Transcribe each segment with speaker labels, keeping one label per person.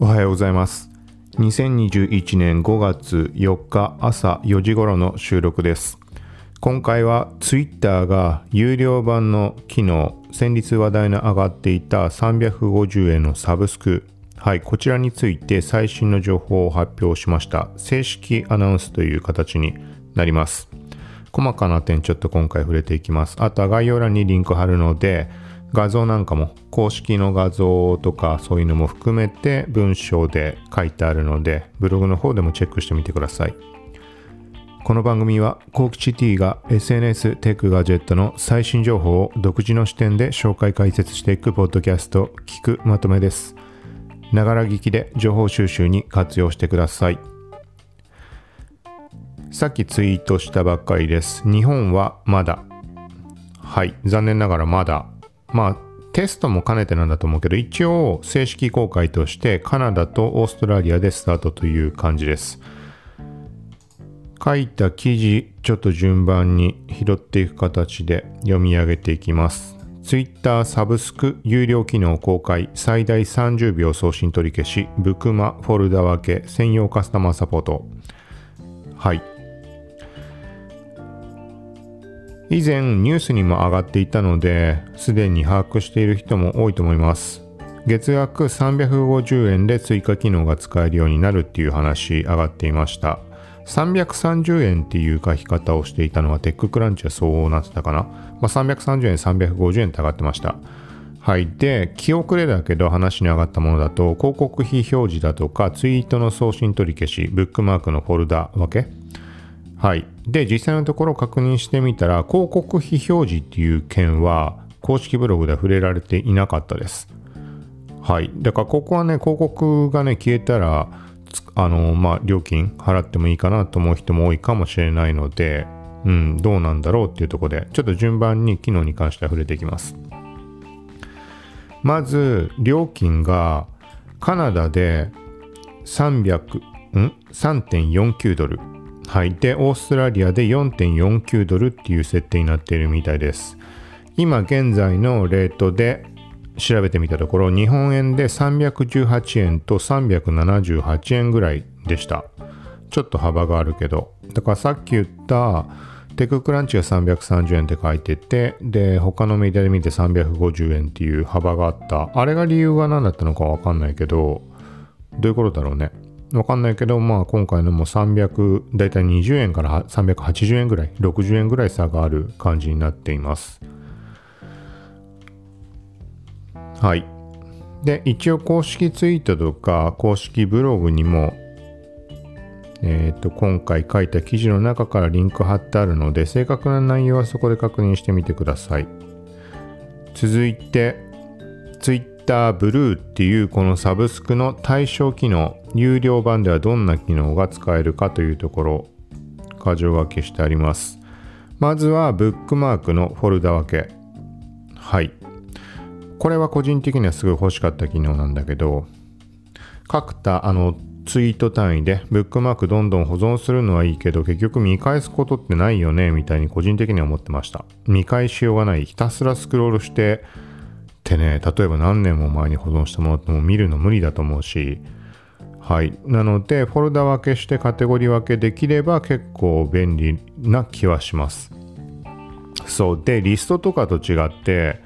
Speaker 1: おはようございます。2021年5月4日朝4時頃の収録です。今回は Twitter が有料版の機能先日話題の上がっていた350円のサブスク。はいこちらについて最新の情報を発表しました。正式アナウンスという形になります。細かな点ちょっと今回触れていきます。あとは概要欄にリンク貼るので画像なんかも公式の画像とかそういうのも含めて文章で書いてあるのでブログの方でもチェックしてみてください。この番組はコークチ T が SNS テックガジェットの最新情報を独自の視点で紹介解説していくポッドキャスト聞くまとめです。ながら聞きで情報収集に活用してください。さっきツイートしたばっかりです。日本はまだ。はい。残念ながらまだ。まあテストも兼ねてなんだと思うけど一応正式公開としてカナダとオーストラリアでスタートという感じです。書いた記事ちょっと順番に拾っていく形で読み上げていきます。Twitter サブスク有料機能公開最大30秒送信取り消しブクマフォルダ分け専用カスタマーサポート。はい。以前ニュースにも上がっていたのですでに把握している人も多いと思います。月額350円で追加機能が使えるようになるっていう話上がっていました。330円っていう書き方をしていたのはテッククランチはそうなってたかな、まあ、330円350円って上がってました。はい。で記憶でだけど話に上がったものだと広告費表示だとかツイートの送信取り消しブックマークのフォルダ分けはい。で、実際のところ確認してみたら、広告費表示っていう件は、公式ブログでは触れられていなかったです。はい。だから、ここはね、広告がね、消えたら、あの、まあ、料金払ってもいいかなと思う人も多いかもしれないので、うん、どうなんだろうっていうとこで、ちょっと順番に機能に関しては触れていきます。まず、料金が、カナダで300、ん ?3.49 ドル。はい。で、オーストラリアで4.49ドルっていう設定になっているみたいです。今現在のレートで調べてみたところ、日本円で318円と378円ぐらいでした。ちょっと幅があるけど。だからさっき言ったテククランチが330円って書いてて、で、他のメディアで見て350円っていう幅があった。あれが理由が何だったのかわかんないけど、どういうことだろうね。わかんないけど、まあ今回のも300、だいたい20円から380円ぐらい、60円ぐらい差がある感じになっています。はい。で、一応公式ツイートとか公式ブログにも、えっ、ー、と、今回書いた記事の中からリンク貼ってあるので、正確な内容はそこで確認してみてください。続いて、ツイッ Twitter Blue っていうこのサブスクの対象機能、有料版ではどんな機能が使えるかというところ、箇条分けしてあります。まずはブックマークのフォルダ分け。はい。これは個人的にはすごい欲しかった機能なんだけど、各たあのツイート単位でブックマークどんどん保存するのはいいけど結局見返すことってないよねみたいに個人的には思ってました。見返しようがない。ひたすらスクロールしてってね、例えば何年も前に保存したものっても見るの無理だと思うし、はい。なので、フォルダ分けしてカテゴリー分けできれば結構便利な気はします。そう。で、リストとかと違って、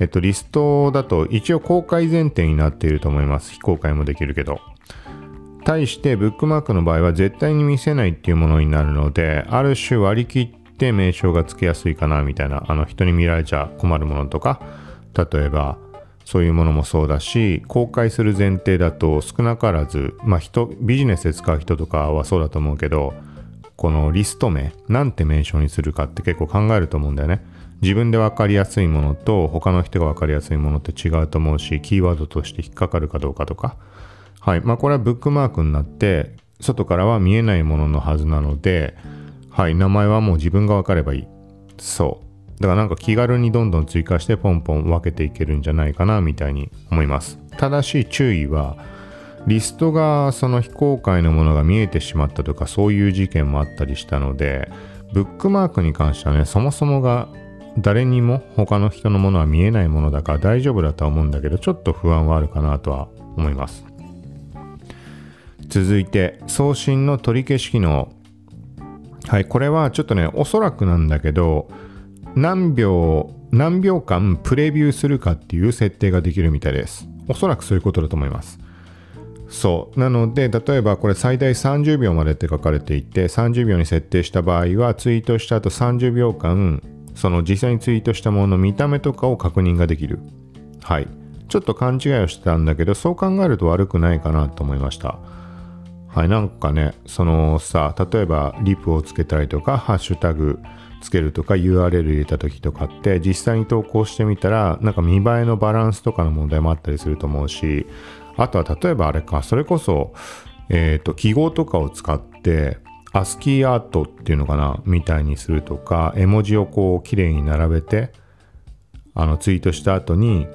Speaker 1: えっと、リストだと一応公開前提になっていると思います。非公開もできるけど。対してブックマークの場合は絶対に見せないっていうものになるので、ある種割り切って名称がつけやすいかなみたいな、あの人に見られちゃ困るものとか、例えばそういうものもそうだし公開する前提だと少なからず、まあ人、ビジネスで使う人とかはそうだと思うけどこのリスト名なんて名称にするかって結構考えると思うんだよね。自分で分かりやすいものと他の人が分かりやすいものって違うと思うしキーワードとして引っかかるかどうかとか。はい。まあこれはブックマークになって外からは見えないもののはずなのではい。名前はもう自分が分かればいい。そう。だからなんか気軽にどんどん追加してポンポン分けていけるんじゃないかなみたいに思います。ただし注意は、リストがその非公開のものが見えてしまったとかそういう事件もあったりしたので、ブックマークに関してはね、そもそもが誰にも他の人のものは見えないものだから大丈夫だとは思うんだけど、ちょっと不安はあるかなとは思います。続いて送信の取り消し機能はいこれはちょっとねおそらくなんだけど何秒何秒間プレビューするかっていう設定ができるみたいです。おそらくそういうことだと思います。そう。なので例えばこれ最大30秒までって書かれていて30秒に設定した場合はツイートした後30秒間その実際にツイートしたものの見た目とかを確認ができる。はい。ちょっと勘違いをしてたんだけどそう考えると悪くないかなと思いました。はい。なんかねそのさ例えばリプをつけたりとかハッシュタグつけるとか URL 入れた時とかって実際に投稿してみたらなんか見栄えのバランスとかの問題もあったりすると思うしあとは例えばあれかそれこそえっ、ー、と記号とかを使ってアスキーアートっていうのかなみたいにするとか絵文字をこう綺麗に並べてあのツイートした後に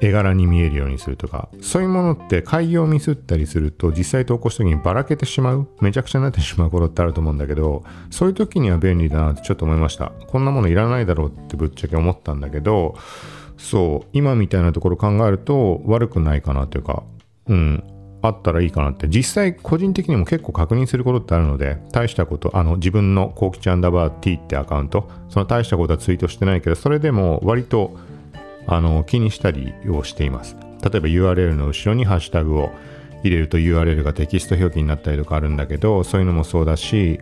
Speaker 1: 絵柄に見えるようにするとかそういうものって開業ミスったりすると実際投稿した時にばらけてしまうめちゃくちゃになってしまうことってあると思うんだけどそういう時には便利だなってちょっと思いました。こんなものいらないだろうってぶっちゃけ思ったんだけどそう今みたいなところ考えると悪くないかなというかうんあったらいいかなって。実際個人的にも結構確認することってあるので大したことあの自分のコウキちアンダーバー T ってアカウントその大したことはツイートしてないけどそれでも割とあの気にしたりをしています例えば URL の後ろにハッシュタグを入れると URL がテキスト表記になったりとかあるんだけどそういうのもそうだし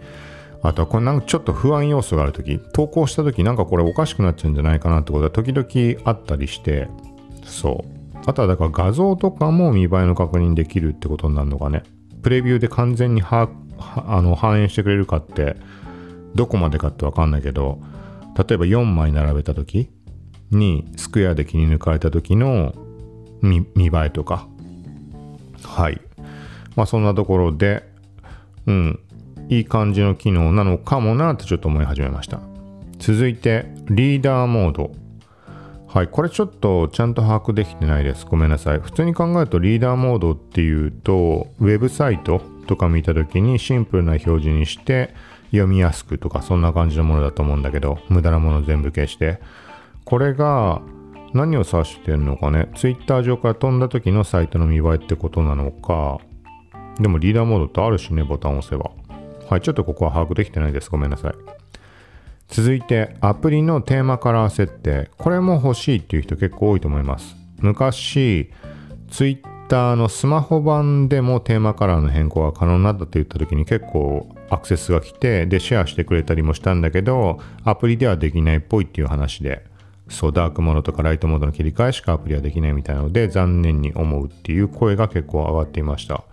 Speaker 1: あとはこれなんかちょっと不安要素がある時投稿した時なんかこれおかしくなっちゃうんじゃないかなってことは時々あったりしてそうあとはだから画像とかも見栄えの確認できるってことになるのかね。プレビューで完全にあの反映してくれるかってどこまでかってわかんないけど、例えば4枚並べた時にスクエアで切り抜かれた時の見栄えとか。はい。まあそんなところで、うん、いい感じの機能なのかもなってちょっと思い始めました。続いて、リーダーモード。はい、これちょっとちゃんと把握できてないです。ごめんなさい。普通に考えるとリーダーモードっていうと、ウェブサイトとか見た時にシンプルな表示にして読みやすくとかそんな感じのものだと思うんだけど、無駄なもの全部消して。これが何を指してんのかね？Twitter 上から飛んだ時のサイトの見栄えってことなのか。でもリーダーモードってあるしね、ボタンを押せば。はい、ちょっとここは把握できてないです。ごめんなさい。続いてアプリのテーマカラー設定これも欲しいっていう人結構多いと思います昔 Twitter のスマホ版でもテーマカラーの変更が可能になったって言った時に結構アクセスが来てでシェアしてくれたりもしたんだけどアプリではできないっぽいっていう話でそうダークモードとかライトモードの切り替えしかアプリはできないみたいなので残念に思うっていう声が結構上がっていました。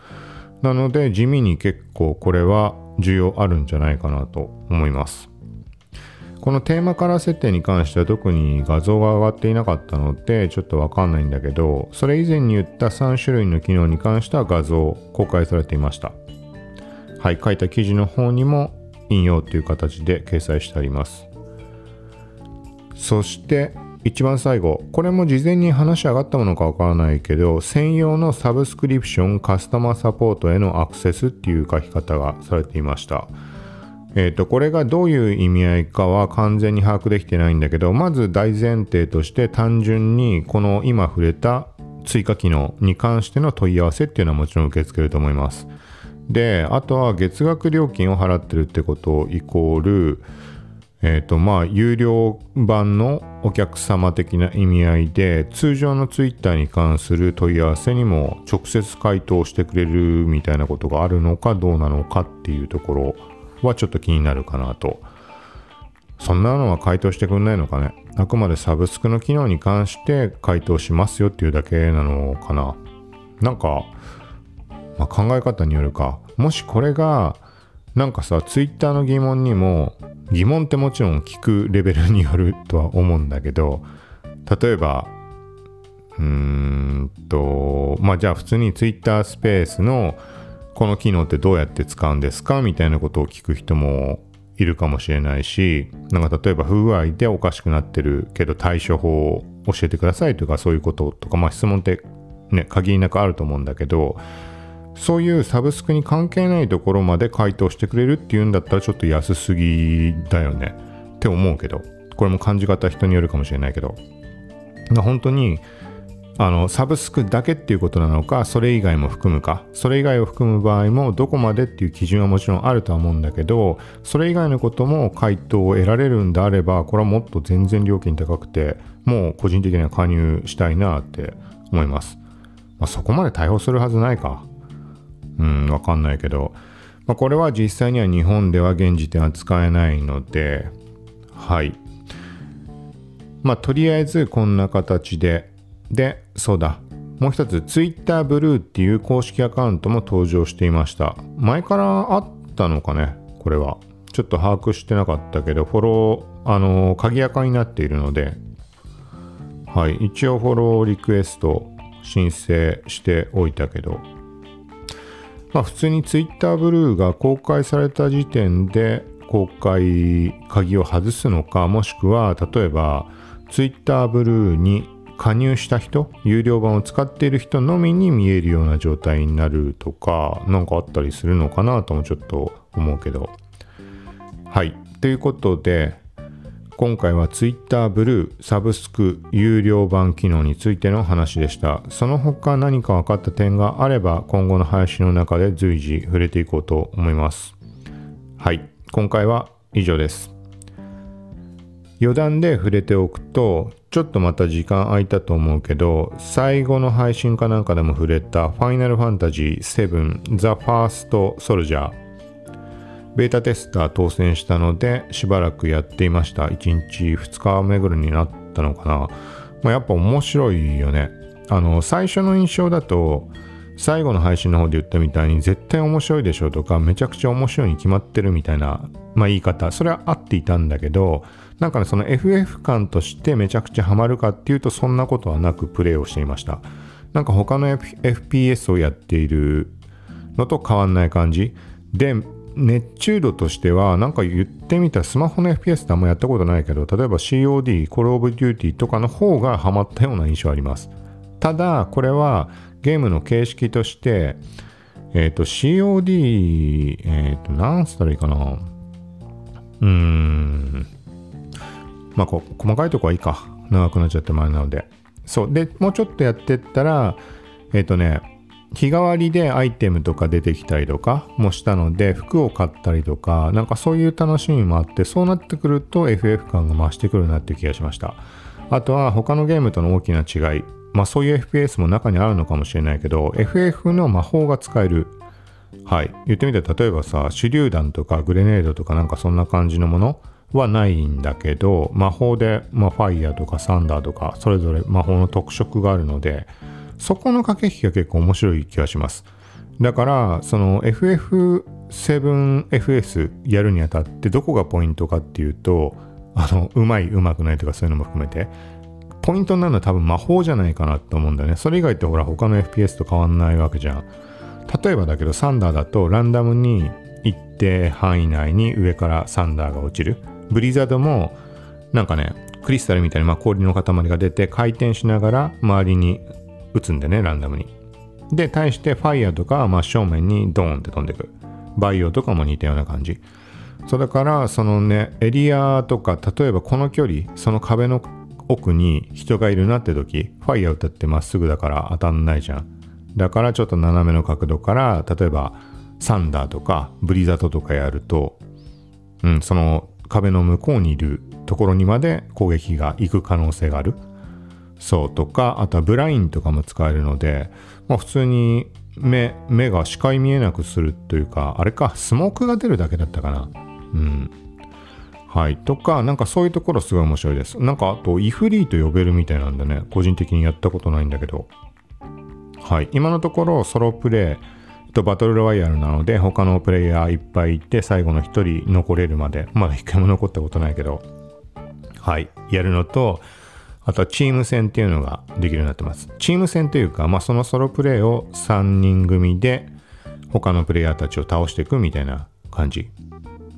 Speaker 1: なので地味に結構これは需要あるんじゃないかなと思います。このテーマカラー設定に関しては特に画像が上がっていなかったのでちょっとわかんないんだけどそれ以前に言った3種類の機能に関しては画像公開されていました。はい書いた記事の方にも引用という形で掲載してあります。そして一番最後これも事前に話し上がったものかわからないけど専用のサブスクリプションカスタマーサポートへのアクセスっていう書き方がされていましたえっ、ー、と、これがどういう意味合いかは完全に把握できてないんだけど、まず大前提として単純にこの今触れた追加機能に関しての問い合わせっていうのはもちろん受け付けると思います。で、あとは月額料金を払ってるってことイコール、えっ、ー、と、まあ、有料版のお客様的な意味合いで、通常の Twitter に関する問い合わせにも直接回答してくれるみたいなことがあるのかどうなのかっていうところはちょっと気になるかなと。そんなのは回答してくんないのかね。あくまでサブスクの機能に関して回答しますよっていうだけなのかな？なんか、まあ、考え方によるか。もしこれが、なんかさ、ツイッターの疑問にも、疑問ってもちろん聞くレベルによるとは思うんだけど、例えば、うーんと、まあじゃあ普通にツイッタースペースのこの機能ってどうやって使うんですかみたいなことを聞く人もいるかもしれないし、なんか例えば不具合でおかしくなってるけど対処法を教えてくださいとかそういうこととか、まあ質問ってね、限りなくあると思うんだけど、そういうサブスクに関係ないところまで回答してくれるっていうんだったらちょっと安すぎだよね。って思うけど、これも感じ方人によるかもしれないけど、本当にあのサブスクだけっていうことなのかそれ以外も含むか。それ以外を含む場合もどこまでっていう基準はもちろんあるとは思うんだけどそれ以外のことも回答を得られるんであればこれはもっと全然料金高くてもう個人的には加入したいなって思います、まあ、そこまで対応するはずないか。うんわかんないけど、まあ、これは実際には日本では現時点は使えないのではいまあとりあえずこんな形でで、そうだ。もう一つ、Twitter ブルーっていう公式アカウントも登場していました。前からあったのかね、これは。ちょっと把握してなかったけど、フォロー、あの、鍵垢になっているので、はい、一応フォローリクエスト申請しておいたけど、まあ普通に Twitter ブルーが公開された時点で公開鍵を外すのか、もしくは例えば Twitter ブルーに加入した人、有料版を使っている人のみに見えるような状態になるとか、何かあったりするのかなともちょっと思うけど。はい。ということで、今回は Twitter ブルーサブスク有料版機能についての話でした。その他何か分かった点があれば今後の配信の中で随時触れていこうと思います。はい。今回は以上です。余談で触れておくとちょっとまた時間空いたと思うけど最後の配信かなんかでも触れたファイナルファンタジー7 The First Soldier ベータテスター当選したのでしばらくやっていました。1日2日目ぐらいになったのかな、まあ、やっぱ面白いよね。あの最初の印象だと最後の配信の方で言ったみたいに絶対面白いでしょとかめちゃくちゃ面白いに決まってるみたいな、まあ、言い方。それは合っていたんだけどなんかねその FF 感としてめちゃくちゃハマるかっていうとそんなことはなくプレイをしていました。なんか他の、F、FPS をやっているのと変わんない感じ。で熱中度としてはなんか言ってみたらスマホの FPS ってあんまやったことないけど例えば COD、Call of Duty とかの方がハマったような印象ありますただこれはゲームの形式として、えっ、ー、と、COD、えっ、ー、と、何つったらいいかな。うーん。まあ、こ細かいとこはいいか。長くなっちゃって前なので。そう。で、もうちょっとやってったら、えっ、ー、とね、日替わりでアイテムとか出てきたりとかもしたので、服を買ったりとか、なんかそういう楽しみもあって、そうなってくると FF 感が増してくるなっていう気がしました。あとは他のゲームとの大きな違い。まあそういう FPS も中にあるのかもしれないけど、FF の魔法が使える。はい。言ってみて、例えばさ、手榴弾とかグレネードとかなんかそんな感じのものはないんだけど、魔法で、まあ、ファイヤーとかサンダーとか、それぞれ魔法の特色があるので、そこの駆け引きが結構面白い気がします。だから、その FF7FS やるにあたってどこがポイントかっていうと、あの、うまい、うまくないとかそういうのも含めて、ポイントになるのは多分魔法じゃないかなと思うんだよね。それ以外ってほら他の FPS と変わんないわけじゃん。例えばだけどサンダーだとランダムに一定範囲内に上からサンダーが落ちる。ブリザードもなんかね、クリスタルみたいにまあ氷の塊が出て回転しながら周りに打つんでね、ランダムに。で、対してファイヤーとか真正面にドーンって飛んでくる。バイオとかも似たような感じ。そうだから、そのね、エリアとか、例えばこの距離、その壁の奥に人がいるなって時、ファイヤー歌ってまっすぐだから当たんないじゃん。だからちょっと斜めの角度から、例えばサンダーとかブリザートとかやると、うん、その壁の向こうにいるところにまで攻撃が行く可能性がある。そうとか、あとはブラインとかも使えるので、まあ普通に目、目が視界見えなくするというか、あれか、スモークが出るだけだったかな。うん。はい。とか、なんかそういうところすごい面白いです。なんかあと、イフリーと呼べるみたいなんでね、個人的にやったことないんだけど。はい。今のところソロプレイとバトルロワイヤルなので、他のプレイヤーいっぱいいて、最後の1人残れるまで、まだ1回も残ったことないけど、はい。やるのと、あとはチーム戦っていうのができるようになってます。チーム戦というか、まあそのソロプレイを3人組で他のプレイヤーたちを倒していくみたいな感じ。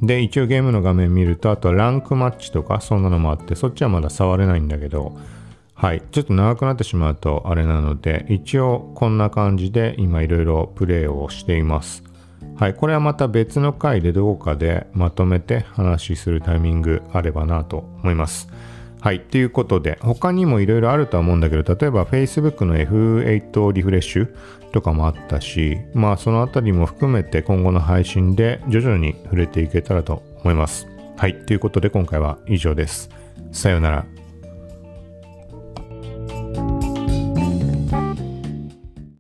Speaker 1: で、一応ゲームの画面見ると、あとはランクマッチとかそんなのもあって、そっちはまだ触れないんだけど、はい。ちょっと長くなってしまうとあれなので、一応こんな感じで今いろいろプレイをしています。はい。これはまた別の回でどこかでまとめて話しするタイミングあればなと思います。はい。ということで、他にもいろいろあるとは思うんだけど、例えば Facebook の F8 リフレッシュとかもあったし、まあそのあたりも含めて今後の配信で徐々に触れていけたらと思います。はい。ということで今回は以上です。さようなら。